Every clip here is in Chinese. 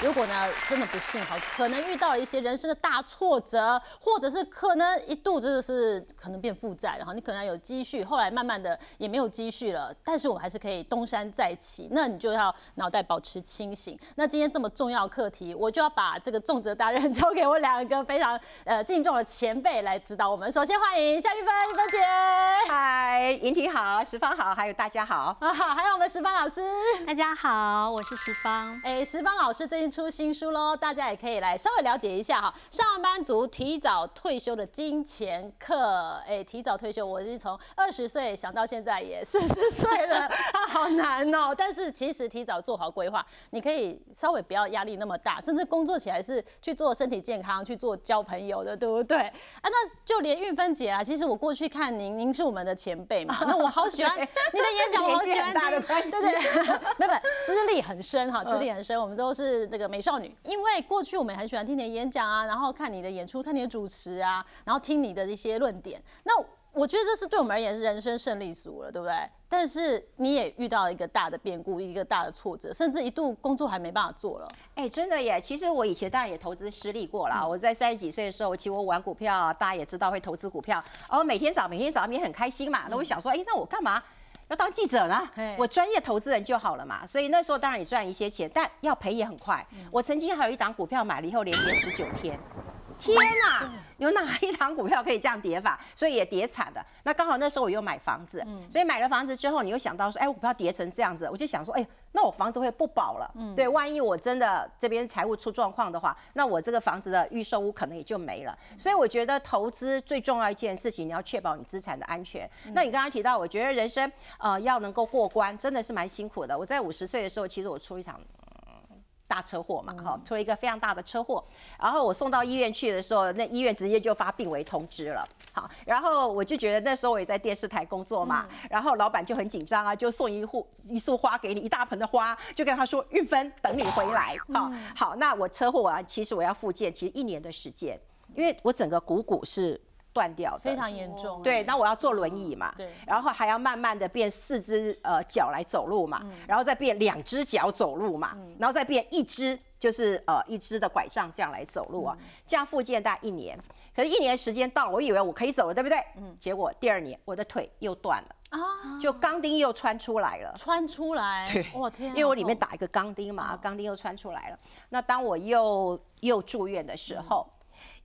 如果呢真的不幸好，可能遇到了一些人生的大挫折，或者是可能一度真的是可能变负债然后，你可能有积蓄，后来慢慢的也没有积蓄了，但是我们还是可以东山再起，那你就要脑袋保持清醒。那今天这么重要课题，我就要把这个重责大任交给我两个非常呃敬重的前辈来指导我们。首先欢迎夏玉芬玉芬姐，嗨，莹婷好，十方好，还有大家好，啊好，还有我们石芳老师。大家好，我是石芳。哎，石芳老师最近出新书喽，大家也可以来稍微了解一下哈。上班族提早退休的金钱课，哎，提早退休，我是从二十岁想到现在也 四十岁了，啊，好难哦。但是其实提早做好规划，你可以稍微不要压力那么大，甚至工作起来是去做身体健康，去做交朋友的，对不对？啊，那就连玉芬姐啊，其实我过去看您，您是我们的前辈嘛，那我好喜欢您的演讲，我好喜欢年纪很大的听关系对对，没有没有，资历很深哈，资历很深，我们都是这个美少女。因为过去我们也很喜欢听你的演讲啊，然后看你的演出，看你的主持啊，然后听你的一些论点。那我觉得这是对我们而言是人生胜利组了，对不对？但是你也遇到一个大的变故，一个大的挫折，甚至一度工作还没办法做了。哎、真的耶！其实我以前当然也投资失利过啦。我在三十几岁的时候，其实我玩股票啊，大家也知道会投资股票，然后每天早每天早上也很开心嘛。那我想说，哎、那我干嘛要当记者呢？我专业投资人就好了嘛。所以那时候当然也赚一些钱，但要赔也很快。我曾经还有一档股票买了以后连跌十九天。天呐，有哪一档股票可以这样跌法？所以也跌惨的。那刚好那时候我又买房子，所以买了房子之后，你又想到说，哎，我股票跌成这样子，我就想说，哎，那我房子会不保了。对，万一我真的这边财务出状况的话，那我这个房子的预售屋可能也就没了。所以我觉得投资最重要一件事情，你要确保你资产的安全。那你刚刚提到，我觉得人生呃要能够过关，真的是蛮辛苦的。我在五十岁的时候，其实我出一场。大车祸嘛，哈，出了一个非常大的车祸，然后我送到医院去的时候，那医院直接就发病危通知了，好，然后我就觉得那时候我也在电视台工作嘛，然后老板就很紧张啊，就送一户一束花给你，一大盆的花，就跟他说运芬等你回来，好，好，那我车祸啊，其实我要复健，其实一年的时间，因为我整个股骨是断掉的，非常严重。对，那我要坐轮椅嘛，对。然后还要慢慢的变四只呃脚来走路嘛，然后再变两只脚走路嘛，然后再变一只就是呃一只的拐杖这样来走路啊，这样复健大概一年，可是一年时间到了，我以为我可以走了，对不对？嗯，结果第二年我的腿又断了，啊，就钢钉又穿出来了。穿出来，对，哇天啊，因为我里面打一个钢钉嘛，钢钉又穿出来了。那当我又又住院的时候，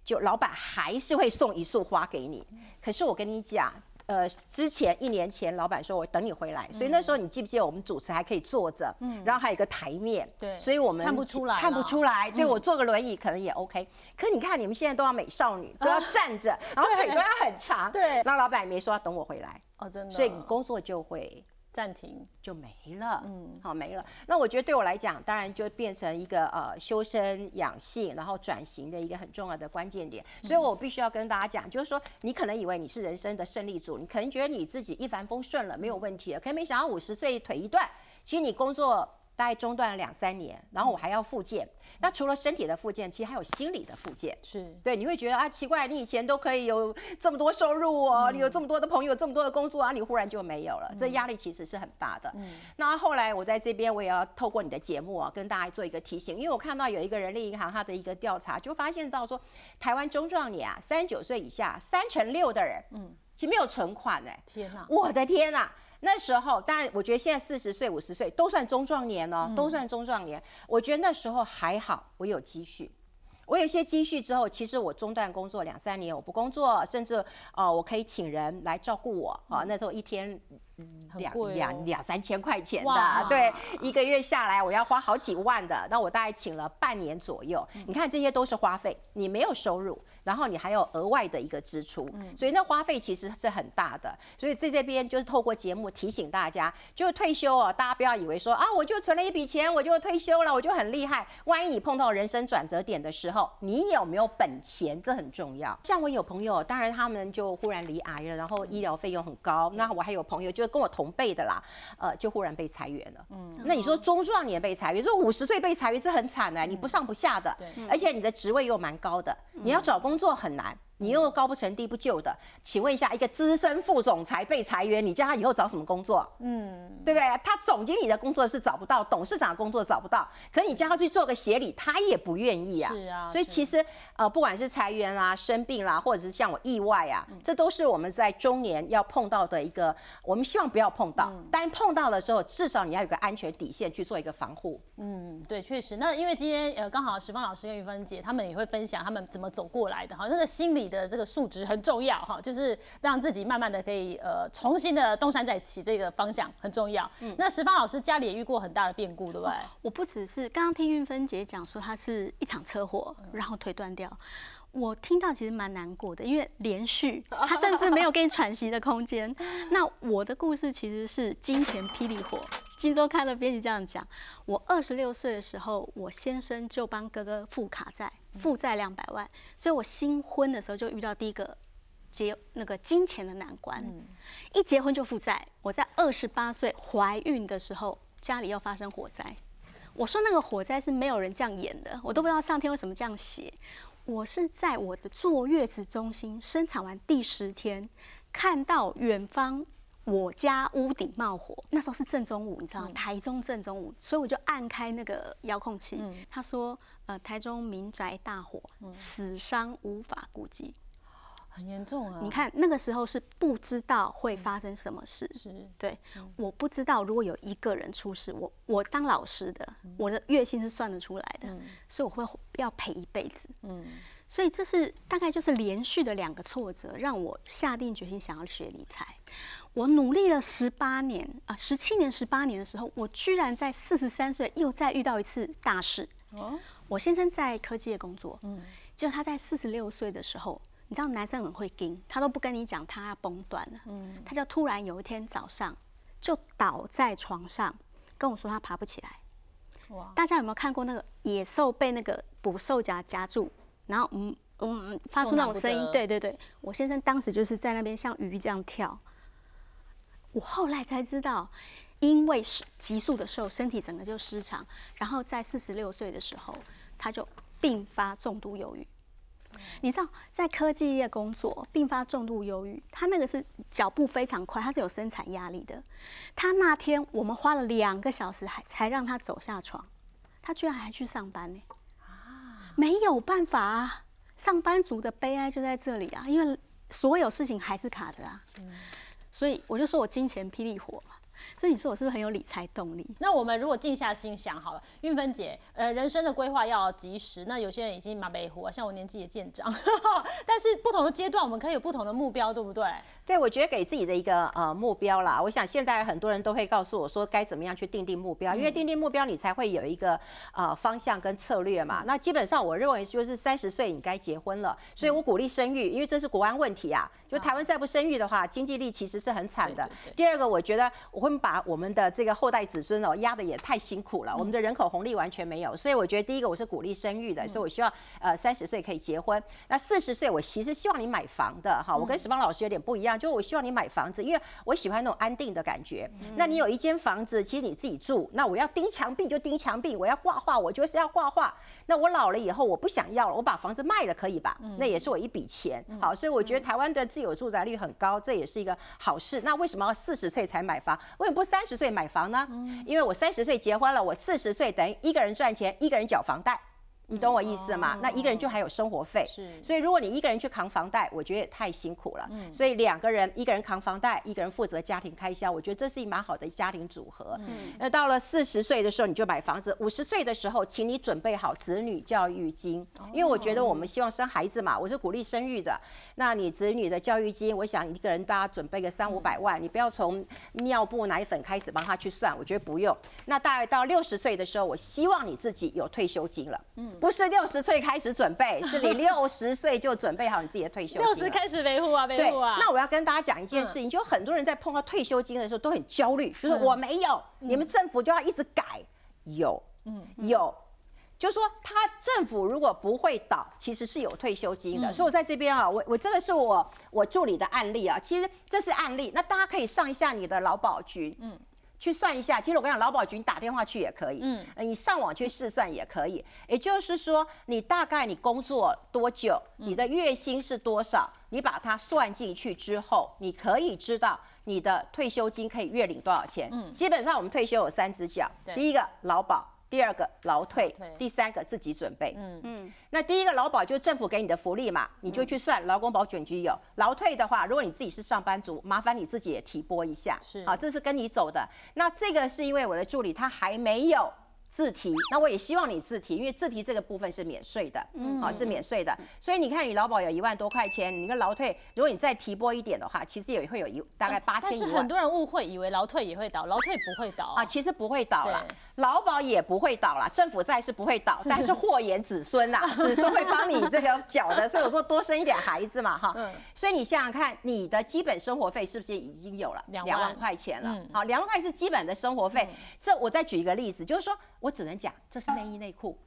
就老板还是会送一束花给你。可是我跟你讲。呃，之前一年前，老板说我等你回来，所以那时候你记不记得我们主持还可以坐着，然后还有一个台面，对所以我们看不出来看不出来。对我坐个轮椅可能也 OK，可你看你们现在都要美少女，都要 站着，然后腿都要很长，对那老板也没说要等我回来，哦，真的，所以你工作就会暂停，就没了，嗯，好没了。那我觉得对我来讲，当然就变成一个呃修身养性，然后转型的一个很重要的关键点。所以我必须要跟大家讲，就是说你可能以为你是人生的胜利组，你可能觉得你自己一帆风顺了，没有问题了，可是没想到五十岁腿一断，其实你工作。大概中断了两三年，然后我还要复健。那除了身体的复健，其实还有心理的复健。是对，你会觉得啊，奇怪，你以前都可以有这么多收入哦，你有这么多的朋友，这么多的工作啊，你忽然就没有了，这压力其实是很大的。嗯那后来我在这边，我也要透过你的节目啊，跟大家做一个提醒，因为我看到有一个人力银行它的一个调查，就发现到说，台湾中壮年啊，三十九岁以下，三成六的人，嗯，其实没有存款哎、天哪，我的天呐、那时候，当然，我觉得现在四十岁、五十岁都算中壮年哦，都算中壮年。我觉得那时候还好，我有积蓄。我有一些积蓄之后，其实我中断工作两三年，我不工作，甚至呃，我可以请人来照顾我啊。那时候一天两两两三千块钱的，对，一个月下来我要花好几万的，那我大概请了半年左右。嗯你看这些都是花费，你没有收入，然后你还有额外的一个支出，嗯所以那花费其实是很大的。所以在这边就是透过节目提醒大家，就是退休哦，大家不要以为说啊，我就存了一笔钱，我就退休了，我就很厉害。万一你碰到人生转折点的时候，你有没有本钱，这很重要。像我有朋友，当然他们就忽然离癌了，然后医疗费用很高。那我还有朋友就是跟我同辈的啦，呃，就忽然被裁员了。嗯，那你说中壮年被裁员，说五十岁被裁员，这很惨哎、你不上不下的，而且你的职位又蛮高的，你要找工作很难。你又高不成低不就的，请问一下，一个资深副总裁被裁员，你叫他以后找什么工作？嗯，对不对？他总经理的工作是找不到，董事长的工作找不到，可你叫他去做个协理，他也不愿意啊。是啊所以其实呃，不管是裁员啦、生病啦，或者是像我意外啊，这都是我们在中年要碰到的一个，我们希望不要碰到，但碰到的时候，至少你要有个安全底线去做一个防护。嗯，对，确实。那因为今天呃，刚好石芳老师跟于芬姐他们也会分享他们怎么走过来的好，那个心理的这个数值很重要哈，就是让自己慢慢的可以呃重新的东山再起，这个方向很重要。那石芳老师家里也遇过很大的变故，对不对？我不只是刚刚听运芬姐讲说，她是一场车祸，然后腿断掉。我听到其实蛮难过的，因为连续，他甚至没有给你喘息的空间。那我的故事其实是金钱霹雳火。金周刊的编辑这样讲：我二十六岁的时候，我先生就帮哥哥付卡债，负债两百万，所以我新婚的时候就遇到第一个结那个金钱的难关。一结婚就负债。我在二十八岁怀孕的时候，家里又发生火灾。我说那个火灾是没有人这样演的，我都不知道上天为什么这样写。我是在我的坐月子中心生产完第十天，看到远方我家屋顶冒火，那时候是正中午，你知道吗？台中正中午，所以我就按开那个遥控器，他说呃台中民宅大火，死伤无法估计。很严重啊！你看那个时候是不知道会发生什么事，是对，我不知道如果有一个人出事，我我当老师的，我的月薪是算得出来的，所以我会要赔一辈子。嗯，所以这是大概就是连续的两个挫折，让我下定决心想要学理财。我努力了十八年啊，十七年、十八年的时候，我居然在四十三岁又再遇到一次大事。哦，我先生在科技业工作，嗯，就他在四十六岁的时候。你知道男生很会盯，他都不跟你讲他要崩断了，嗯，他就突然有一天早上就倒在床上跟我说他爬不起来。哇！大家有没有看过那个野兽被那个捕兽夹夹住，然后嗯嗯发出那种声音？对对对，我先生当时就是在那边像鱼这样跳。我后来才知道，因为是急速的瘦，身体整个就失常，然后在四十六岁的时候，他就并发重度忧郁。你知道，在科技业工作并发重度忧郁，他那个是脚步非常快，他是有生产压力的。他那天我们花了两个小时，还才让他走下床，他居然还去上班呢。啊，没有办法啊，上班族的悲哀就在这里啊，因为所有事情还是卡着啊。嗯，所以我就说我金钱霹雳火嘛。所以你说我是不是很有理财动力？那我们如果静下心想好了，运芬姐，呃，人生的规划要及时。那有些人已经马背虎啊，像我年纪也渐长，但是不同的阶段我们可以有不同的目标，对不对？对，我觉得给自己的一个呃目标啦。我想现在很多人都会告诉我说该怎么样去定定目标，因为定定目标你才会有一个呃方向跟策略嘛。那基本上我认为就是三十岁你该结婚了，所以我鼓励生育，因为这是国安问题啊。就台湾再不生育的话，经济力其实是很惨的。第二个，我觉得我会把我们的这个后代子孙哦压的也太辛苦了，我们的人口红利完全没有。所以我觉得第一个我是鼓励生育的，所以我希望呃三十岁可以结婚。那四十岁我其实希望你买房的哈，我跟石邦老师有点不一样，就是我希望你买房子，因为我喜欢那种安定的感觉。那你有一间房子，其实你自己住，那我要钉墙壁就钉墙壁，我要挂画我就是要挂画。那我老了以后我不想要了，我把房子卖了可以吧？那也是我一笔钱。好，所以我觉得台湾的自有住宅率很高，这也是一个好事。那为什么要四十岁才买房？为什么不三十岁买房呢？因为我三十岁结婚了，我四十岁等于一个人赚钱，一个人缴房贷。你懂我意思吗？那一个人就还有生活费，是。所以如果你一个人去扛房贷，我觉得也太辛苦了。嗯。所以两个人，一个人扛房贷，一个人负责家庭开销，我觉得这是一蛮好的家庭组合。嗯。那到了四十岁的时候，你就买房子；五十岁的时候，请你准备好子女教育金，因为我觉得我们希望生孩子嘛，我是鼓励生育的。那你子女的教育金，我想一个人大家准备个三五百万，你不要从尿布、奶粉开始帮他去算，我觉得不用。那大概到六十岁的时候，我希望你自己有退休金了。嗯。不是六十岁开始准备，是你六十岁就准备好你自己的退休金。六十开始维护啊，维护啊。那我要跟大家讲一件事情，就很多人在碰到退休金的时候都很焦虑，就是我没有，你们政府就要一直改。有，嗯，有，就是说他政府如果不会倒，其实是有退休金的。所以我在这边啊，我我这个是我我助理的案例啊，其实这是案例，那大家可以上一下你的劳保局，嗯。去算一下。其实我跟你讲，劳保局你打电话去也可以，嗯，你上网去试算也可以。也就是说，你大概你工作多久，你的月薪是多少，你把它算进去之后，你可以知道你的退休金可以月领多少钱。嗯，基本上我们退休有三只脚，第一个劳保。第二个劳退，第三个自己准备。嗯。嗯，那第一个劳保就是政府给你的福利嘛，你就去算劳工保险局有。劳退的话，如果你自己是上班族，麻烦你自己也提拨一下。是，啊，这是跟你走的。那这个是因为我的助理他还没有。自提，那我也希望你自提，因为自提这个部分是免税的，嗯，好是免税的，所以你看你劳保有一万多块钱，你跟劳退，如果你再提拨一点的话，其实也会有一大概八千但是很多人误会，以为劳退也会倒，劳退不会倒。啊，其实不会倒啦，劳保也不会倒啦，政府债是不会倒，但是祸延子孙呐，子孙会帮你这个缴的，所以我说多生一点孩子嘛，哈，所以你想想看，你的基本生活费是不是已经有了两万块钱了？好，两万块是基本的生活费，这我再举一个例子，就是说。我只能讲，这是内衣内裤，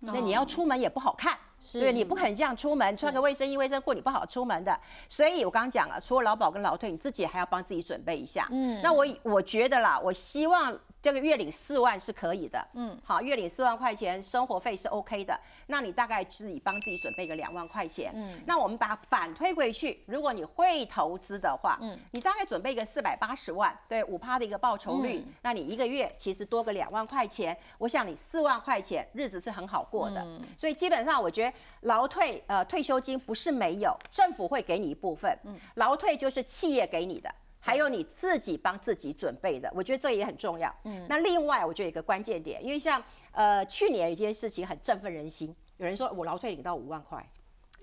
那你要出门也不好看，对，你不肯这样出门，穿个卫生衣、卫生裤你不好出门的。所以我刚刚讲了，除了劳保跟劳退，你自己还要帮自己准备一下。嗯，那我我觉得啦，我希望。这个月领四万是可以的，嗯，好，月领四万块钱，生活费是 OK 的。那你大概自己帮自己准备个两万块钱，嗯，那我们把反推回去，如果你会投资的话，嗯，你大概准备个四百八十万，对，五趴的一个报酬率，那你一个月其实多个两万块钱，我想你四万块钱日子是很好过的。嗯。所以基本上我觉得劳退呃退休金不是没有，政府会给你一部分，嗯，劳退就是企业给你的。还有你自己帮自己准备的，我觉得这也很重要。嗯，那另外我觉得一个关键点，因为像呃去年有一件事情很振奋人心，有人说我劳退领到五万块，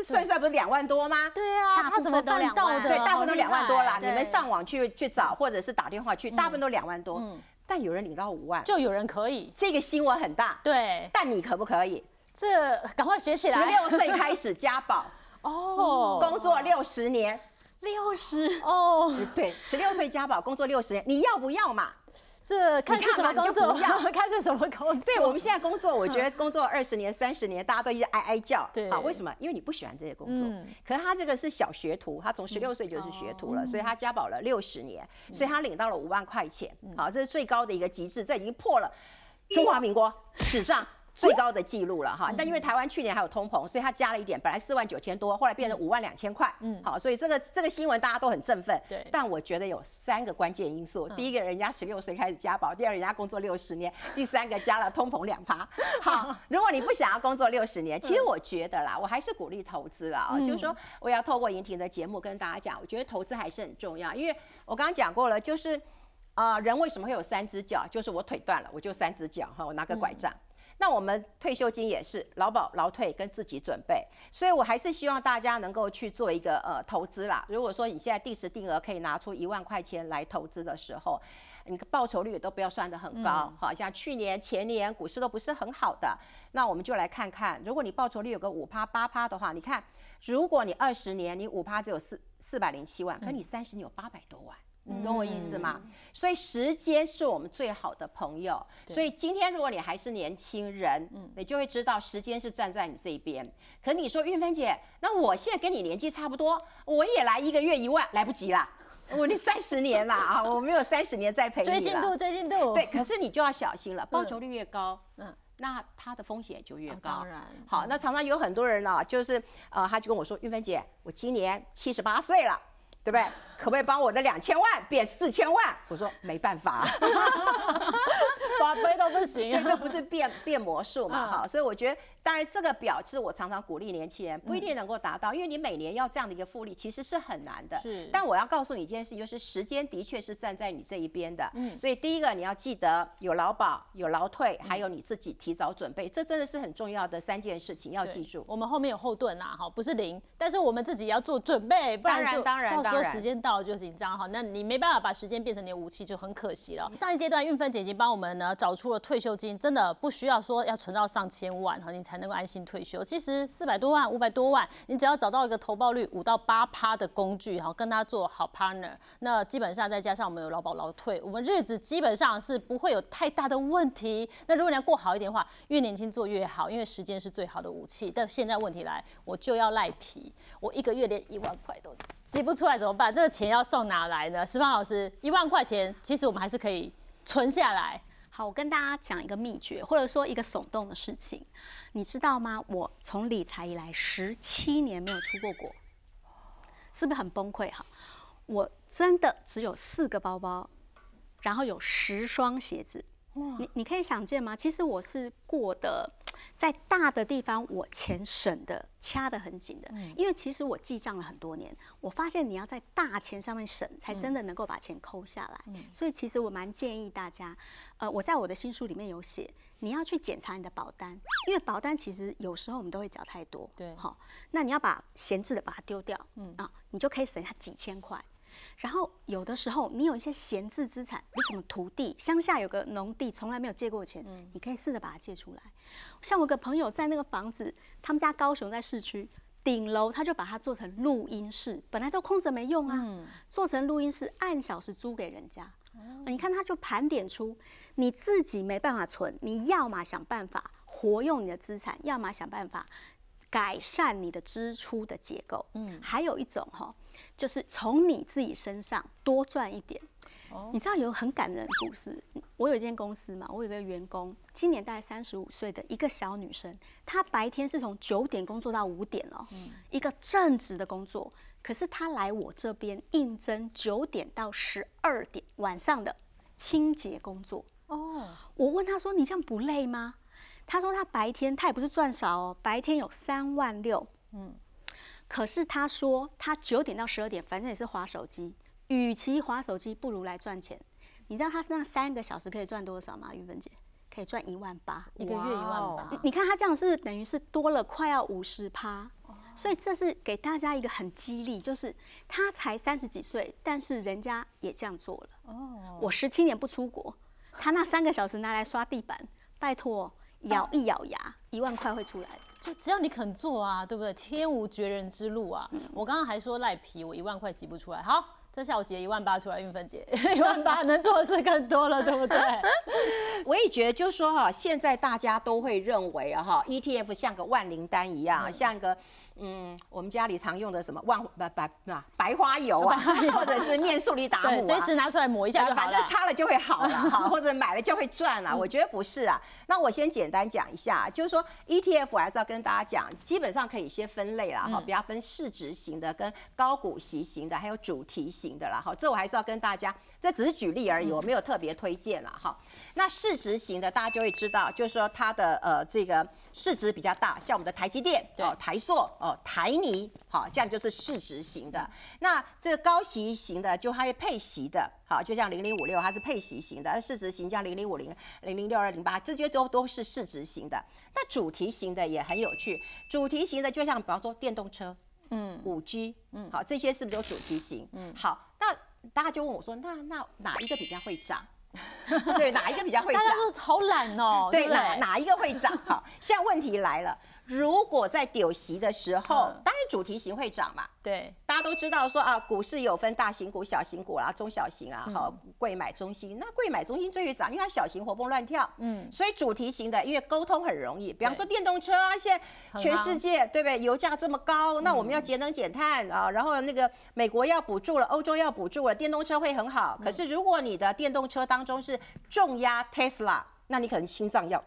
算算不是两万多吗？对啊，他怎么办到的？对，大部分都两万多啦。你们上网去去找，或者是打电话去，大部分都两万多。嗯，但有人领到五万，就有人可以。这个新闻很大。对，但你可不可以？这赶快学起来。十六岁开始加保 哦，工作六十年。六十哦，对，十六岁加保工作六十年，你要不要嘛？这 看是什么工作？要看是什么工作？对，我们现在工作，我觉得工作二十年、三十年，大家都一直哀哀叫。对啊，为什么？因为你不喜欢这些工作。嗯。可是他这个是小学徒，他从十六岁就是学徒了，所以他加保了六十年，所以他领到了五万块钱。好，这是最高的一个极致，这已经破了中华民国史上。最高的记录了哈，但因为台湾去年还有通膨，所以它加了一点，本来四万九千多，后来变成五万两千块。嗯，好，所以这个这个新闻大家都很振奋。对，但我觉得有三个关键因素：第一个人家十六岁开始加保；第二人家工作六十年；第三个加了通膨两趴。好，如果你不想要工作六十年，其实我觉得啦，我还是鼓励投资啊，就是说我要透过莹婷的节目跟大家讲，我觉得投资还是很重要，因为我刚刚讲过了，就是啊，人为什么会有三只脚？就是我腿断了，我就三只脚哈，我拿个拐杖。那我们退休金也是劳保、劳退跟自己准备，所以我还是希望大家能够去做一个呃投资啦。如果说你现在定时定额可以拿出一万块钱来投资的时候，你报酬率也都不要算得很高，好像去年、前年股市都不是很好的，那我们就来看看，如果你报酬率有个五趴、八趴的话，你看，如果你二十年你五趴只有四四百零七万，可你三十年有八百多万。你懂我意思吗？所以时间是我们最好的朋友。所以今天如果你还是年轻人，你就会知道时间是站在你这一边。可你说运芬姐，那我现在跟你年纪差不多，我也来一个月一万，来不及啦。我那三十年啦啊，我没有三十年再陪你追进度，追进度。对，可是你就要小心了，报酬率越高，嗯，那它的风险就越高。当然。好，那常常有很多人呢，就是呃，他就跟我说，玉芬姐，我今年七十八岁了。对不对？可不可以帮我的两千万变四千万？我说没办法，法规都不行。对，这不是变 变魔术嘛？哈，所以我觉得。当然，这个表是我常常鼓励年轻人，不一定能够达到，因为你每年要这样的一个复利，其实是很难的。是。但我要告诉你一件事，就是时间的确是站在你这一边的。嗯。所以第一个你要记得有劳保、有劳退，还有你自己提早准备，这真的是很重要的三件事情要记住。我们后面有后盾啦，哈，不是零，但是我们自己要做准备，不然当然到时候时间到了就紧张哈，那你没办法把时间变成你的武器，就很可惜了。上一阶段运分姐已经帮我们呢找出了退休金，真的不需要说要存到上千万哈，你才能够安心退休。其实四百多万、五百多万，你只要找到一个投报率五到八趴的工具，哈，跟他做好 partner，那基本上再加上我们有劳保劳退，我们日子基本上是不会有太大的问题。那如果你要过好一点的话，越年轻做越好，因为时间是最好的武器。但现在问题来，我就要赖皮，我一个月连一万块都挤不出来怎么办？这个钱要送哪来呢？石方老师，一万块钱，其实我们还是可以。存下来？好，我跟大家讲一个秘诀，或者说一个耸动的事情，你知道吗？我从理财以来十七年没有出过国，是不是很崩溃？哈，我真的只有四个包包，然后有十双鞋子。你你可以想见吗？其实我是过的，在大的地方我钱省的掐得很紧的，因为其实我记账了很多年，我发现你要在大钱上面省，才真的能够把钱抠下来。所以其实我蛮建议大家，呃，我在我的新书里面有写，你要去检查你的保单，因为保单其实有时候我们都会缴太多，对，好，那你要把闲置的把它丢掉，嗯。啊，你就可以省下几千块。然后有的时候你有一些闲置资产，有什么土地，乡下有个农地，从来没有借过钱，你可以试着把它借出来。像我个朋友在那个房子，他们家高雄在市区顶楼，他就把它做成录音室，本来都空着没用啊，做成录音室，按小时租给人家。你看他就盘点出，你自己没办法存，你要么想办法活用你的资产，要么想办法改善你的支出的结构。嗯，还有一种哈。就是从你自己身上多赚一点。你知道有很感人的故事。我有一间公司嘛，我有个员工，今年大概三十五岁的一个小女生，她白天是从九点工作到五点哦，一个正职的工作。可是她来我这边应征九点到十二点晚上的清洁工作。哦，我问她说：“你这样不累吗？”她说：“他白天他也不是赚少哦，白天有三万六。”嗯。可是他说，他九点到十二点，反正也是划手机。与其划手机，不如来赚钱。你知道他那三个小时可以赚多少吗？玉芬姐，可以赚一万八，一个月一万八。你看他这样是等于是多了快要五十趴。所以这是给大家一个很激励，就是他才三十几岁，但是人家也这样做了。哦，我十七年不出国，他那三个小时拿来刷地板，拜托。咬一咬牙，一万块会出来，就只要你肯做啊，对不对？天无绝人之路啊！我刚刚还说赖皮，我一万块挤不出来。好，这下我挤一万八出来，运分姐一万八能做的事更多了，对不对？我也觉得，就是说哈，现在大家都会认为啊哈，ETF 像个万灵丹一样，像个。嗯，我们家里常用的什么万白白啊白花油啊，或者是面素里达姆啊，随时拿出来抹一下就好了，反正擦了就会好了哈，或者买了就会赚了。我觉得不是啊。那我先简单讲一下，就是说 ETF 还是要跟大家讲，基本上可以先分类啦哈，比较分市值型的、跟高股息型的，还有主题型的啦哈。这我还是要跟大家，这只是举例而已，我没有特别推荐了哈。那市值型的，大家就会知道，就是说它的呃这个市值比较大，像我们的台积电、哦台塑、哦台泥，好，这样就是市值型的。那这个高息型的，就它会配息的，好，就像零零五六，它是配息型的。市值型像零零五零、零零六二零八，这些都都是市值型的。那主题型的也很有趣，主题型的就像比方说电动车，嗯，五 G，嗯，好，这些是不是都主题型？嗯，好，那大家就问我说，那那哪一个比较会涨？对，哪一个比较会涨？大家都好懒哦。对，哪哪一个会涨？好，现在问题来了。如果在丢席的时候，主题型会涨嘛。对，大家都知道说啊，股市有分大型股、小型股啦、中小型啊，好，贵买中心。那贵买中心最会涨，因为它小型活蹦乱跳。嗯，所以主题型的，因为沟通很容易。比方说电动车啊，现在全世界对不对？油价这么高，那我们要节能减碳啊。然后那个美国要补助了，欧洲要补助了，电动车会很好。可是如果你的电动车当中是重压 Tesla。那你可能心脏要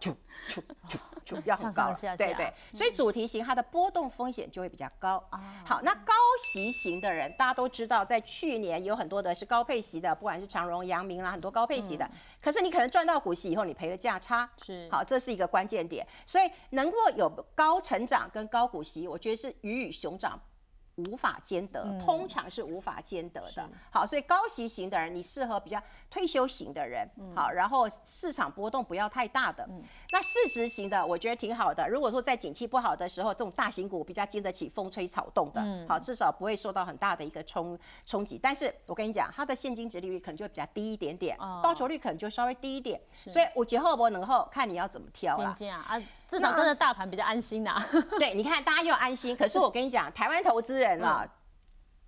就要很高，对对，所以主题型它的波动风险就会比较高。好，那高息型的人，大家都知道，在去年有很多的是高配息的，不管是长荣、阳明啦，很多高配息的。可是你可能赚到股息以后，你赔了价差，是好，这是一个关键点。所以能够有高成长跟高股息，我觉得是鱼与熊掌。无法兼得，通常是无法兼得的。好，所以高息型的人，你适合比较退休型的人。好，然后市场波动不要太大的。那市值型的，我觉得挺好的。如果说在景气不好的时候，这种大型股比较经得起风吹草动的，好，至少不会受到很大的一个冲冲击。但是我跟你讲，它的现金值利率可能就会比较低一点点，报酬率可能就稍微低一点。所以我觉得后波能后看你要怎么挑了。至少跟着大盘比较安心呐。对，你看大家又安心。可是我跟你讲，台湾投资人啊，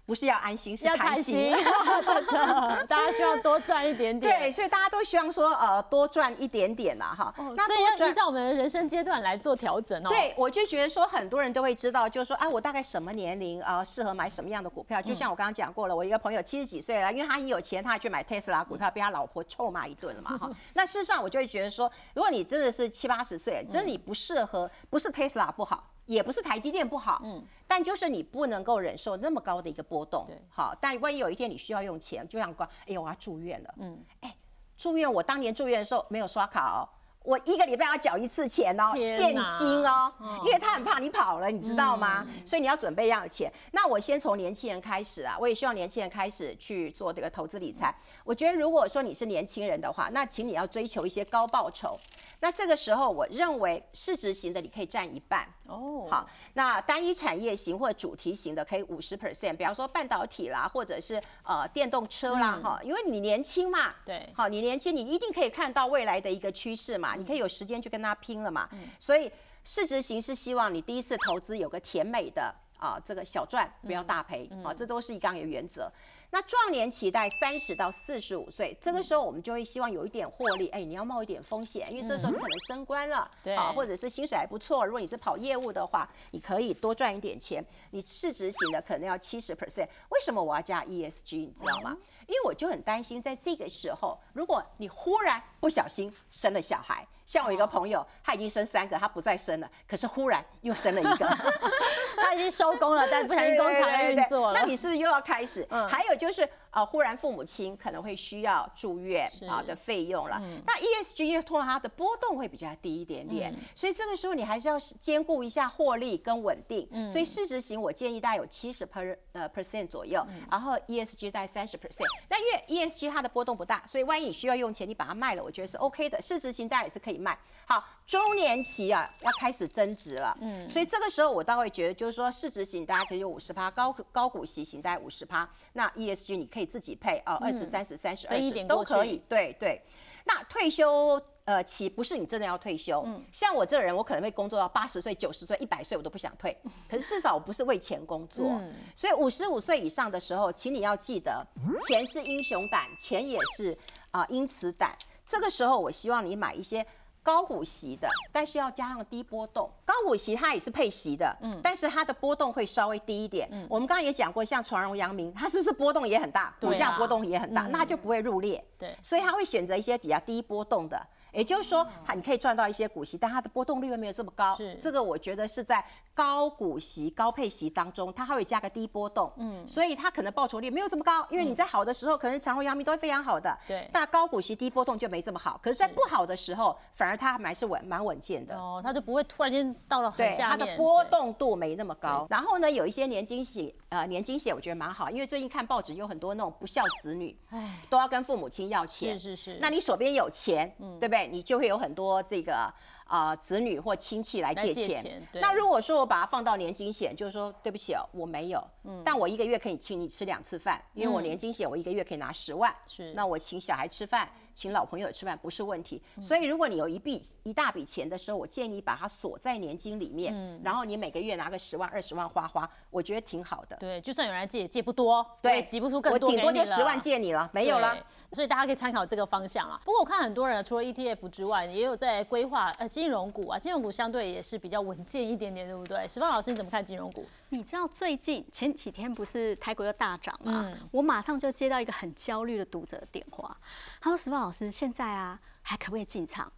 不是要安心，是要开心，。真的，大家希望多赚一点点。对，所以大家都希望说，呃，多赚一点点啦，哈。哦，那所以多赚要依照我们的人生阶段来做调整哦。对，我就觉得说，很多人都会知道，就是说，啊，我大概什么年龄啊、呃适合买什么样的股票？就像我刚刚讲过了，我一个朋友七十几岁了，因为他一有钱，他还去买特斯拉股票，被他老婆臭骂一顿了嘛，哈。那事实上，我就会觉得说，如果你真的是七八十岁，真的你不适合，不是特斯拉不好。也不是台积电不好，嗯，但就是你不能够忍受那么高的一个波动，对好，但万一有一天你需要用钱，就像说，哎呦，我要住院了，嗯，哎，住院我当年住院的时候没有刷卡哦，我一个礼拜要缴一次钱哦，现金哦，嗯因为他很怕你跑了，你知道吗？所以你要准备这样的钱。那我先从年轻人开始啊，我也希望年轻人开始去做这个投资理财。我觉得如果说你是年轻人的话，那请你要追求一些高报酬。那这个时候，我认为市值型的你可以占一半。哦，好，那单一产业型或主题型的可以五十 percent，比方说半导体啦，或者是呃电动车啦，哈、因为你年轻嘛，对。好，你年轻，你一定可以看到未来的一个趋势嘛，你可以有时间去跟他拼了嘛，所以市值型是希望你第一次投资有个甜美的啊这个小赚，不要大赔，啊，这都是一样的原则。那壮年期待三十到四十五岁，这个时候我们就会希望有一点获利，哎，你要冒一点风险，因为这时候你可能升官了，对啊，或者是薪水还不错。如果你是跑业务的话，你可以多赚一点钱。你市值型的可能要七十 percent。为什么我要加 ESG？你知道吗？因为我就很担心，在这个时候，如果你忽然不小心生了小孩，像我一个朋友，他已经生三个，他不再生了，可是忽然又生了一个。他已经收工了，但不小心工厂要运作了。那你是不是又要开始？嗯还有就是呃，忽然父母亲可能会需要住院啊的费用了。嗯那 ESG 因为通常它的波动会比较低一点点，嗯所以这个时候你还是要兼顾一下获利跟稳定。嗯所以市值型我建议大概有七十 per 呃 percent 左右，嗯然后 ESG 大概三十 percent。那因为 ESG 它的波动不大，所以万一你需要用钱，你把它卖了，我觉得是 OK 的。市值型当然也是可以卖。好，中年期啊要开始增值了，嗯，所以这个时候我倒会觉得就是说市值型大家可以有五十趴，高高股息型大概五十趴，那 ESG 你可以自己配啊，二十三十、三十、二十都可以。对对，那退休。呃，期不是你真的要退休，像我这个人，我可能会工作到八十岁、九十岁、一百岁，我都不想退。可是至少我不是为钱工作，所以五十五岁以上的时候，请你要记得，钱是英雄胆，钱也是啊、因此胆。这个时候，我希望你买一些高股息的，但是要加上低波动。高股息它也是配息的，嗯，但是它的波动会稍微低一点。我们刚刚也讲过，像传荣、阳明，它是不是波动也很大，股价波动也很大，那它就不会入列。对所以他会选择一些比较低波动的。也就是说，它你可以赚到一些股息，但它的波动率又没有这么高。是这个我觉得是在高股息、高配息当中，它还会加个低波动。嗯，所以它可能报酬率没有这么高，因为你在好的时候，可能长荣、阳明都会非常好的。对但高股息、低波动就没这么好。可是，在不好的时候，反而它还蛮是稳、蛮稳健的。哦，它就不会突然间到了很对，下面。它的波动度没那么高。然后呢，有一些年金险，呃，年金险我觉得蛮好，因为最近看报纸有很多那种不孝子女，唉都要跟父母亲要钱。是是是那你手边有钱，嗯对不对？你就会有很多这个啊、呃子女或亲戚来来借借钱。那如果说我把它放到年金险，就是说对不起哦，我没有，但我一个月可以请你吃两次饭，因为我嗯年金险我一个月可以拿十万，是那我请小孩吃饭。请老朋友吃饭不是问题，嗯所以如果你有一笔一大笔钱的时候，我建议你把它锁在年金里面，嗯然后你每个月拿个十万二十万花花，我觉得挺好的。对，就算有人来借，也借不多，对挤不出更多我。顶多就十万借你了，没有了。所以大家可以参考这个方向啊。不过我看很多人除了 ETF 之外，也有在规划呃金融股啊，金融股相对也是比较稳健一点点，对不对？石方老师你怎么看金融股？你知道最近前几天不是台股又大涨吗？嗯我马上就接到一个很焦虑的读者的电话，他说：“石方老师，现在啊还可不可以进场？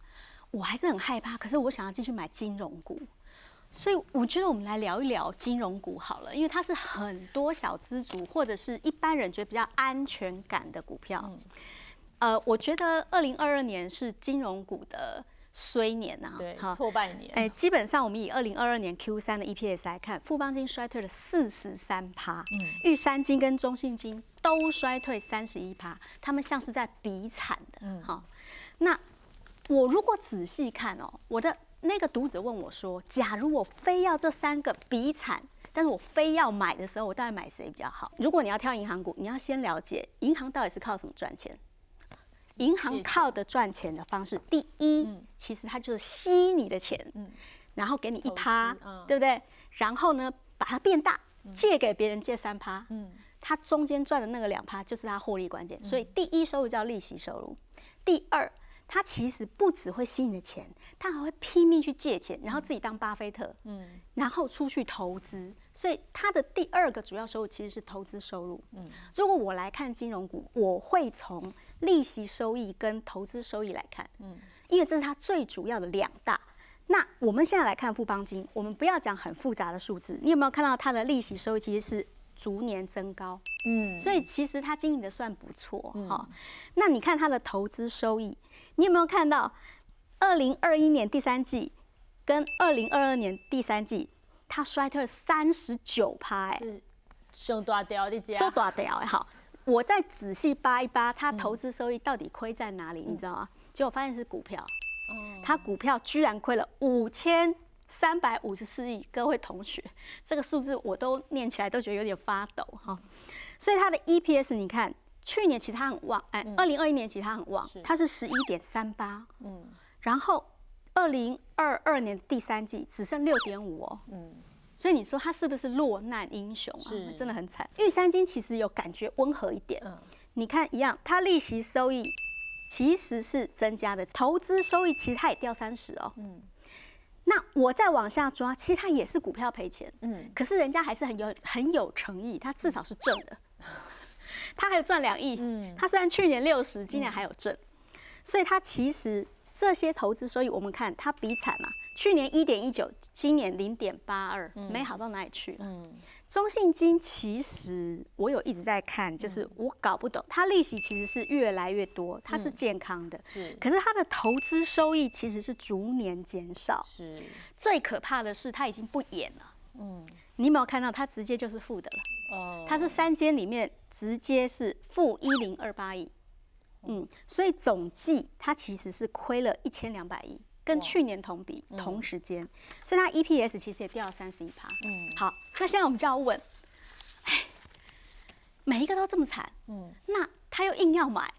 我还是很害怕，可是我想要进去买金融股。”所以我觉得我们来聊一聊金融股好了，因为它是很多小资族或者是一般人觉得比较安全感的股票。呃，我觉得二零二二年是金融股的衰年啊，对，好错半年。哎，基本上我们以二零二二年 Q 三的 EPS 来看，富邦金衰退了四十三趴，嗯玉山金跟中信金都衰退三十一趴，他们像是在比惨的。好，那我如果仔细看哦，我的那个读者问我说，假如我非要这三个比惨。但是我非要买的时候，我到底买谁比较好？如果你要挑银行股，你要先了解银行到底是靠什么赚钱。银行靠的赚钱的方式，第一，其实它就是吸你的钱，然后给你一趴对不对？然后呢，把它变大，借给别人借三趴，它中间赚的那个两趴就是它获利关键。所以第一收入叫利息收入，第二。它其实不只会吸你的钱，它还会拼命去借钱，然后自己当巴菲特，嗯，然后出去投资。所以它的第二个主要收入其实是投资收入。嗯，如果我来看金融股，我会从利息收益跟投资收益来看，嗯，因为这是它最主要的两大。那我们现在来看富邦金，我们不要讲很复杂的数字，你有没有看到它的利息收益其实是？逐年增高，嗯，所以其实它经营的算不错哈。那你看它的投资收益，你有没有看到？二零二一年第三季跟二零二二年第三季，它衰退了三十九趴，哎，上大掉的家，收大掉哎。好，我再仔细扒一扒，他投资收益到底亏在哪里？你知道吗？结果发现是股票，他股票居然亏了五千。三百五十四亿，各位同学，这个数字我都念起来都觉得有点发抖哈。所以他的 EPS，你看去年其实他很旺，哎，二零二一年其实他很旺，它是十一点三八，嗯，然后二零二二年第三季只剩六点五哦，嗯，所以你说他是不是落难英雄啊？是，真的很惨。玉山金其实有感觉温和一点，嗯，你看一样，它利息收益其实是增加的，投资收益其实它也掉三十哦，嗯。那我再往下抓，其实它也是股票赔钱，嗯，可是人家还是很有很有诚意，它至少是正的，它还有赚两亿，嗯，它虽然去年六十，今年还有挣，所以它其实这些投资收益，我们看它比惨嘛，去年一点一九，今年零点八二，没好到哪里去，嗯。中信金其实我有一直在看，就是我搞不懂，它利息其实是越来越多，它是健康的，是。可是它的投资收益其实是逐年减少，是。最可怕的是它已经不演了，嗯。你有没有看到它直接就是负的了？哦。它是三间里面直接是负一零二八亿，嗯。所以总计它其实是亏了一千两百亿。跟去年同比同时间，所以它 EPS 其实也掉了三十一趴。嗯，好，那现在我们就要问，哎，每一个都这么惨，嗯，那他又硬要买，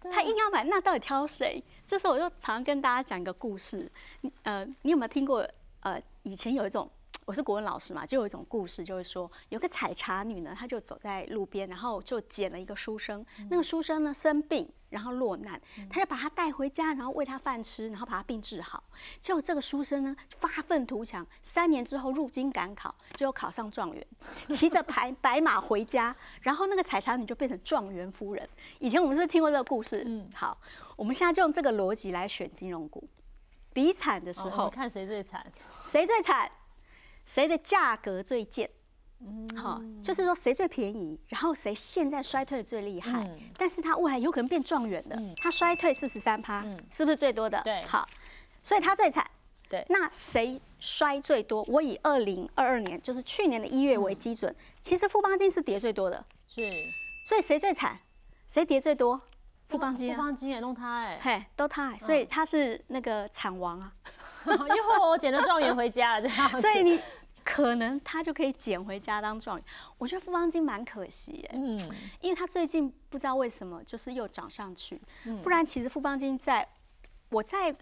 他硬要买，那到底挑谁？这时候我就常跟大家讲一个故事，呃，你有没有听过？呃，以前有一种。我是国文老师嘛，就有一种故事，就是说有个采茶女呢，她就走在路边，然后就捡了一个书生。那个书生呢生病，然后落难，她就把他带回家，然后喂他饭吃，然后把他病治好。结果这个书生呢发愤图强，三年之后入京赶考，最后考上状元，骑着白白马回家，然后那个采茶女就变成状元夫人。以前我们是听过这个故事，嗯，好，我们现在就用这个逻辑来选金融股，比惨的时候，看谁最惨，谁最惨。谁的价格最贱？嗯，好，就是说谁最便宜，然后谁现在衰退的最厉害，但是他未来有可能变状元的，他衰退四十三趴，是不是最多的？对，好，所以他最惨。对，那谁衰最多？我以二零二二年，就是去年的一月为基准，其实富邦金是跌最多的，是，所以谁最惨？谁跌最多？富邦金，富邦金也弄他哎，嘿，都他，所以他是那个惨王啊，因为我捡了状元回家了，这样，所以你。可能他就可以捡回家当状元，我觉得富邦金蛮可惜哎，嗯，因为他最近不知道为什么就是又涨上去，不然其实富邦金在，我在，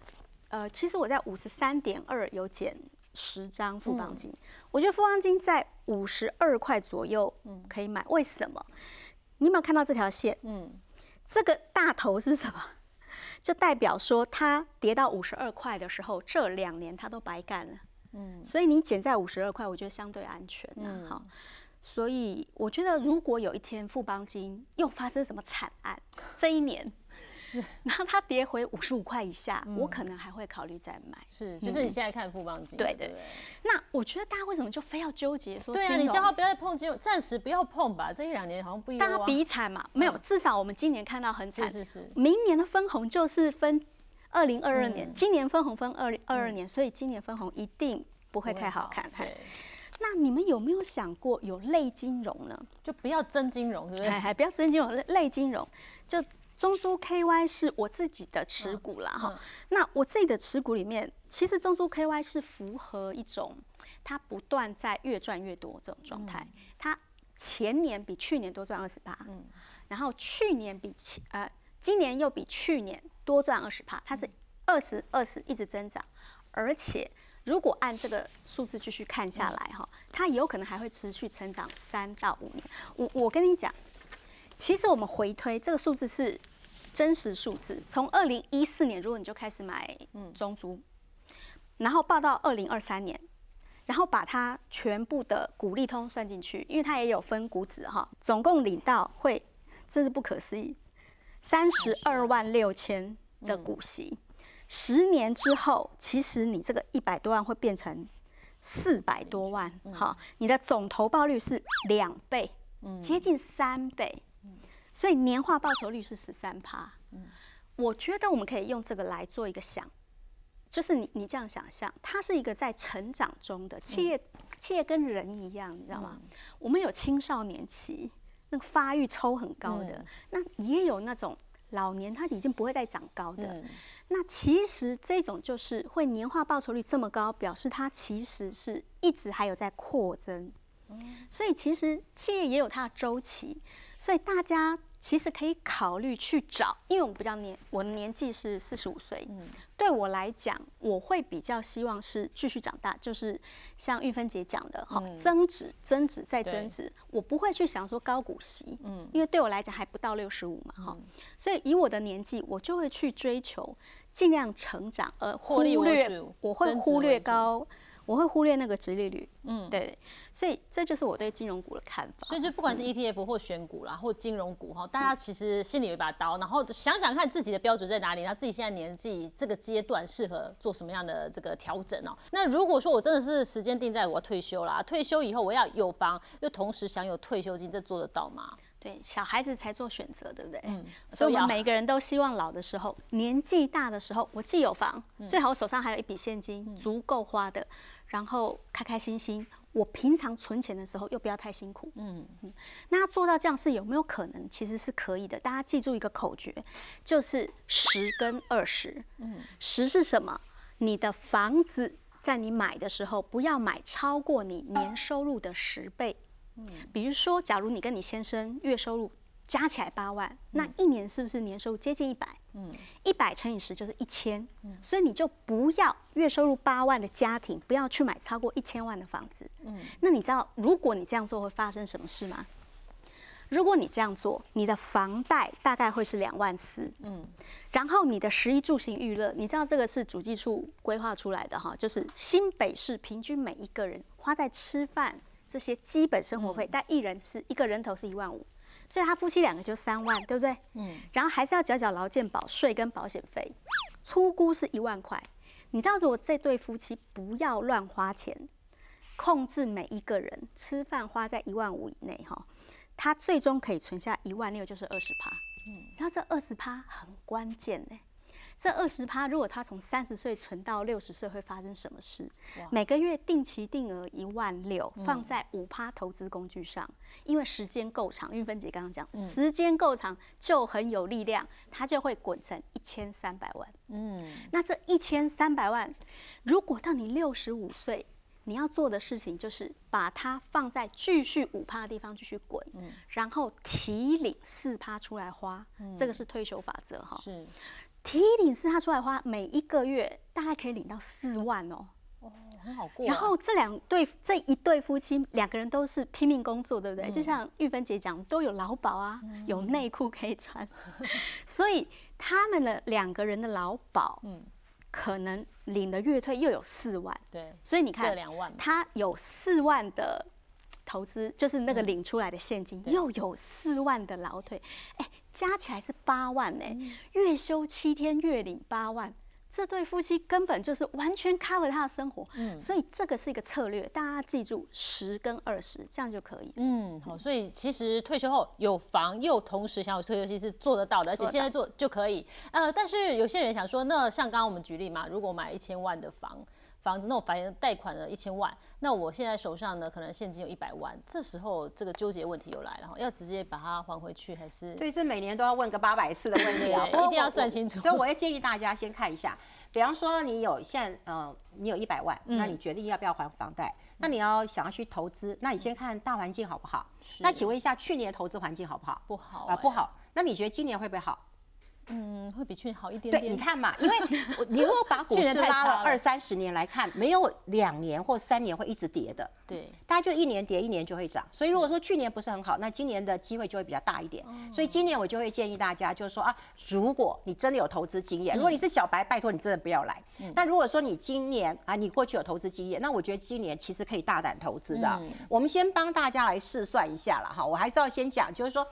呃，其实我在五十三点二有减十张富邦金，我觉得富邦金在五十二块左右，嗯，可以买，为什么？你有没有看到这条线？嗯，这个大头是什么？就代表说它跌到五十二块的时候，这两年它都白干了。嗯，所以你减在五十二块，我觉得相对安全呐。好，所以我觉得如果有一天富邦金又发生什么惨案，这一年，然后它跌回五十五块以下，我可能还会考虑再买。是，就是你现在看富邦金。对对。那我觉得大家为什么就非要纠结说？对啊，你叫他不要碰金融，暂时不要碰吧。这一两年好像不一样。大家比惨嘛？没有，至少我们今年看到很惨。是是是。明年的分红就是分。二零二二年，今年分红分二零二二年，所以今年分红一定不会太好看。那你们有没有想过有类金融呢？就不要真金融，是不对？还 不要真金融，类金融。就中珠 KY 是我自己的持股了，哈。那我自己的持股里面，其实中珠 KY 是符合一种它不断在越赚越多这种状态。它前年比去年多赚二十八，嗯，然后去年比前呃。今年又比去年多赚二十帕，它是二十二十一直增长，而且如果按这个数字继续看下来哈，它有可能还会持续成长三到五年。我我跟你讲，其实我们回推这个数字是真实数字，从二零一四年如果你就开始买中租，然后报到二零二三年。然后把它全部的股利通算进去，因为它也有分股指哈，总共领到会，真是不可思议，三十二万六千的股息，十年之后，其实你这个一百多万会变成四百多万，哈，你的总投报率是两倍，接近三倍，所以年化报酬率是十三趴，我觉得我们可以用这个来做一个想。就是你，你这样想象，它是一个在成长中的企业，企业跟人一样，你知道吗？我们有青少年期，那个发育抽很高的，那也有那种老年他已经不会再长高的。那其实这种就是会年化报酬率这么高，表示它其实是一直还有在扩增。所以其实企业也有它的周期，所以大家。其实可以考虑去找，因为我比较年，我的年纪是四十五岁。嗯，对我来讲，我会比较希望是继续长大，就是像玉芬姐讲的，哈，增值、增值再增值。我不会去想说高股息，嗯，因为对我来讲还不到六十五嘛，哈。所以以我的年纪，我就会去追求尽量成长，而忽略我会忽略高。我会忽略那个直利率，嗯，对，所以这就是我对金融股的看法。所以就不管是 ETF 或选股啦，或金融股哈，大家其实心里有一把刀，然后想想看自己的标准在哪里，然后自己现在年纪这个阶段适合做什么样的这个调整哦。那如果说我真的是时间定在我退休啦，退休以后我要有房又同时享有退休金，这做得到吗？对，小孩子才做选择，对不对？嗯。所以我们每个人都希望老的时候，年纪大的时候，我既有房，最好手上还有一笔现金，足够花的。然后开开心心，我平常存钱的时候又不要太辛苦。嗯嗯，那做到这样是有没有可能？其实是可以的。大家记住一个口诀，就是十跟二十。嗯，十是什么？你的房子在你买的时候，不要买超过你年收入的十倍。嗯，比如说，假如你跟你先生月收入。加起来八万，那一年是不是年收入接近一百？嗯，一百乘以十就是一千。嗯，所以你就不要月收入八万的家庭，不要去买超过一千万的房子。嗯，那你知道如果你这样做会发生什么事吗？如果你这样做，你的房贷大概会是两万四。嗯，然后你的食衣住行娱乐，你知道这个是主计处规划出来的哈，就是新北市平均每一个人花在吃饭这些基本生活费，但一人是一个人头是一万五。所以他夫妻两个就三万，对不对？嗯。然后还是要缴缴劳健保税跟保险费，粗估是一万块。你知道，如果这对夫妻不要乱花钱，控制每一个人吃饭花在一万五以内，哈，他最终可以存下一万六，就是二十趴。嗯。然后这二十趴很关键呢。这二十趴，如果他从三十岁存到六十岁，会发生什么事？每个月定期定额一万六，放在五趴投资工具上，因为时间够长。玉芬姐刚刚讲，时间够长就很有力量，它就会滚成一千三百万。嗯，那这一千三百万，如果到你六十五岁，你要做的事情就是把它放在继续五趴的地方继续滚，然后提领四趴出来花。这个是退休法则哈。是。提领是他出来花，每一个月大概可以领到四万哦。哦，很好过。然后这两对这一对夫妻两个人都是拼命工作，对不对？就像玉芬姐讲，都有劳保啊，有内裤可以穿，所以他们的两个人的劳保，嗯，可能领的月退又有四万。对，所以你看，他有四万的。投资就是那个领出来的现金，又有四万的劳退，哎，加起来是八万呢。月休七天，月领八万，这对夫妻根本就是完全 cover 他的生活。嗯，所以这个是一个策略，大家记住十跟二十，这样就可以。嗯，好，所以其实退休后有房又同时享有退休金是做得到的，而且现在做就可以。呃，但是有些人想说，那像刚刚我们举例嘛，如果买一千万的房。房子那种房贷款了一千万，那我现在手上呢可能现金有一百万，这时候这个纠结问题又来了，要直接把它还回去还是？对，这每年都要问个八百次的问题啊，一定要算清楚。所以我要建议大家先看一下，比方说你有现嗯你有一百万，那你决定要不要还房贷？那你要想要去投资，那你先看大环境好不好？那请问一下，去年投资环境好不好？不好啊，不好。那你觉得今年会不会好？嗯，会比去年好一点对，点。你看嘛，因为 我你如果把股市拉了二三十年来看，没有两年或三年会一直跌的。对，大家就一年跌一年就会涨，所以如果说去年不是很好，那今年的机会就会比较大一点。所以今年我就会建议大家，就是说啊，如果你真的有投资经验，如果你是小白，拜托你真的不要来。那如果说你今年啊，你过去有投资经验，那我觉得今年其实可以大胆投资的。我们先帮大家来试算一下了哈，我还是要先讲，就是说，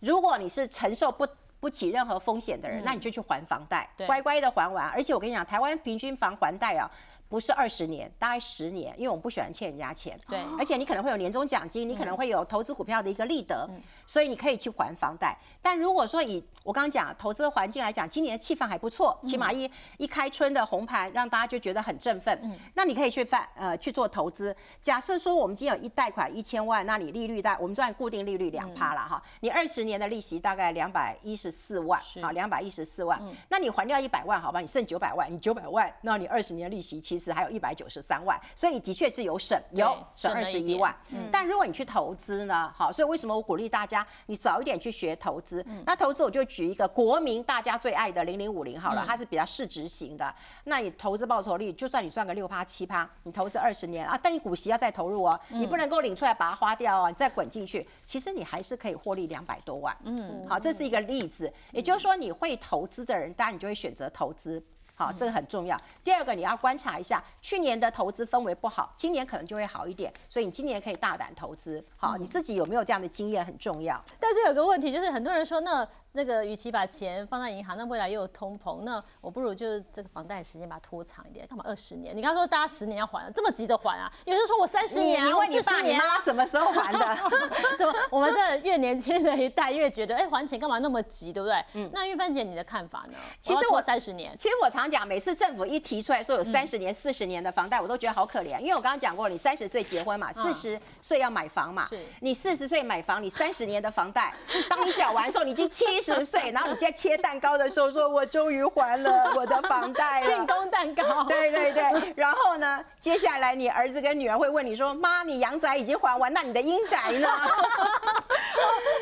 如果你是承受不不起任何风险的人，那你就去还房贷，乖乖的还完。而且我跟你讲，台湾平均房还贷啊。不是二十年，大概十年，因为我们不喜欢欠人家钱。对而且你可能会有年终奖金，你可能会有投资股票的一个利得，所以你可以去还房贷。但如果说以我刚刚讲投资的环境来讲，今年的气氛还不错，起码一一开春的红盘让大家就觉得很振奋。嗯那你可以去办呃去做投资。假设说我们今天有一贷款一千万，那你利率大我们赚固定利率两趴了哈，你二十年的利息大概两百一十四万啊，两百一十四万。那你还掉一百万，好吧，你剩九百万，你九百万，那你二十年利息其实还有一百九十三万，所以你的确是有省，有省二十一万。但如果你去投资呢，好，所以为什么我鼓励大家你早一点去学投资？那投资我就举一个国民大家最爱的零零五零好了，它是比较市值型的。那你投资报酬率，就算你赚个六趴七趴，你投资二十年啊，但你股息要再投入哦，你不能够领出来把它花掉哦，你再滚进去，其实你还是可以获利两百多万。嗯，好，这是一个例子。也就是说，你会投资的人，当然你就会选择投资。好，这个很重要。第二个，你要观察一下去年的投资氛围不好，今年可能就会好一点，所以你今年可以大胆投资。好，你自己有没有这样的经验很重要。但是有个问题就是，很多人说那那个，与其把钱放在银行，那未来又有通膨，那我不如就是这个房贷时间把它拖长一点，干嘛二十年？你刚刚说大家十年要还，这么急着还啊？有人说我三十年啊，你问你我40爸你妈什么时候还的？怎么我们这越年轻的一代越觉得，哎、还钱干嘛那么急，对不对？那玉芬姐你的看法呢？嗯其实我三十年，其实我常讲，每次政府一提出来说有三十年、四十年的房贷，我都觉得好可怜。因为我刚刚讲过，你三十岁结婚嘛，四十岁要买房嘛是，你四十岁买房，你三十年的房贷，当你缴完的时候，你已经七十岁，然后你在切蛋糕的时候说，我终于还了我的房贷庆了。功蛋糕，对对对，然后呢，接下来你儿子跟女儿会问你说：“妈，你阳宅已经还完，那你的阴宅呢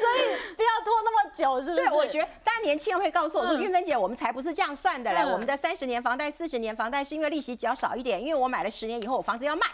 所以不要拖那么久，是不？”是？对，我觉得，当然年轻人会告诉我说：“嗯玉芬姐，我们才不是这样算的嘞，嗯我们的三十年房贷、四十年房贷是因为利息缴少一点，因为我买了十年以后，我房子要卖。”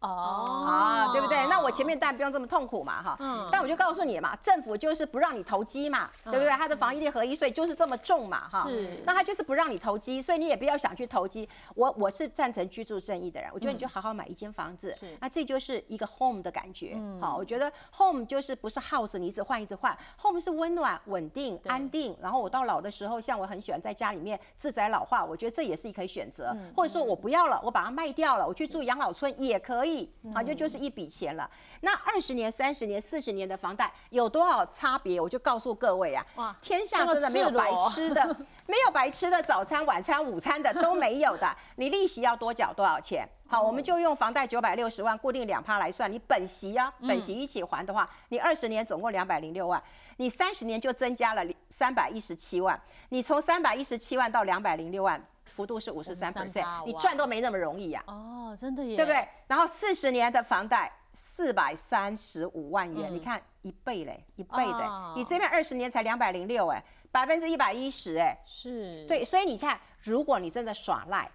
哦啊，对不对？那我前面当然不用这么痛苦嘛，哈。嗯但我就告诉你嘛，政府就是不让你投机嘛，对不对？它的防疫力合一税就是这么重嘛，哈。是那它就是不让你投机，所以你也不要想去投机。我我是赞成居住正义的人，我觉得你就好好买一间房子，是那这就是一个 home 的感觉。好，我觉得 home 就是不是 house，你一直换一直换，home 是温暖、稳定、安定。然后我到老的时候，像我很喜欢在家里面自宅老化，我觉得这也是一可以选择，或者说我不要了，我把它卖掉了，我去住养老村也可以，好，就就是一笔钱了。那二十年、三十年、四十年的房贷有多少差别？我就告诉各位啊哇，天下真的没有白吃的，没有白吃的早餐、晚餐、午餐的都没有的。你利息要多缴多少钱？好，我们就用房贷九百六十万固定两趴来算，你本息啊，本息一起还的话，你二十年总共两百零六万，你三十年就增加了三百一十七万，你从三百一十七万到两百零六万，幅度是五十三 percent，53% 你赚都没那么容易呀、哦，真的耶，对不对？然后四十年的房贷四百三十五万元，嗯。你看一倍嘞，一倍的、哦你这边二十年才两百零六哎，百分之一百一十哎，是，对，所以你看，如果你真的耍赖，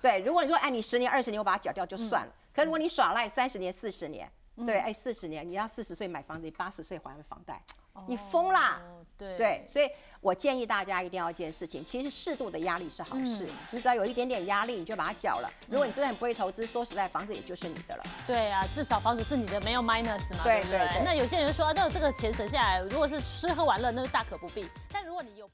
对，如果你说哎你十年二十年我把它缴掉就算了，可如果你耍赖三十年四十年，对，哎四十年你要四十岁买房子，你八十岁还房贷，你疯啦！哦对对，所以我建议大家一定要一件事情，其实适度的压力是好事，你只要有一点点压力，你就把它缴了。如果你真的很不会投资，说实在，房子也就是你的了。对啊，至少房子是你的，没有 minus 嘛，不对对对那有些人说，啊，这这个钱省下来，如果是吃喝玩乐，那就大可不必。但如果你有。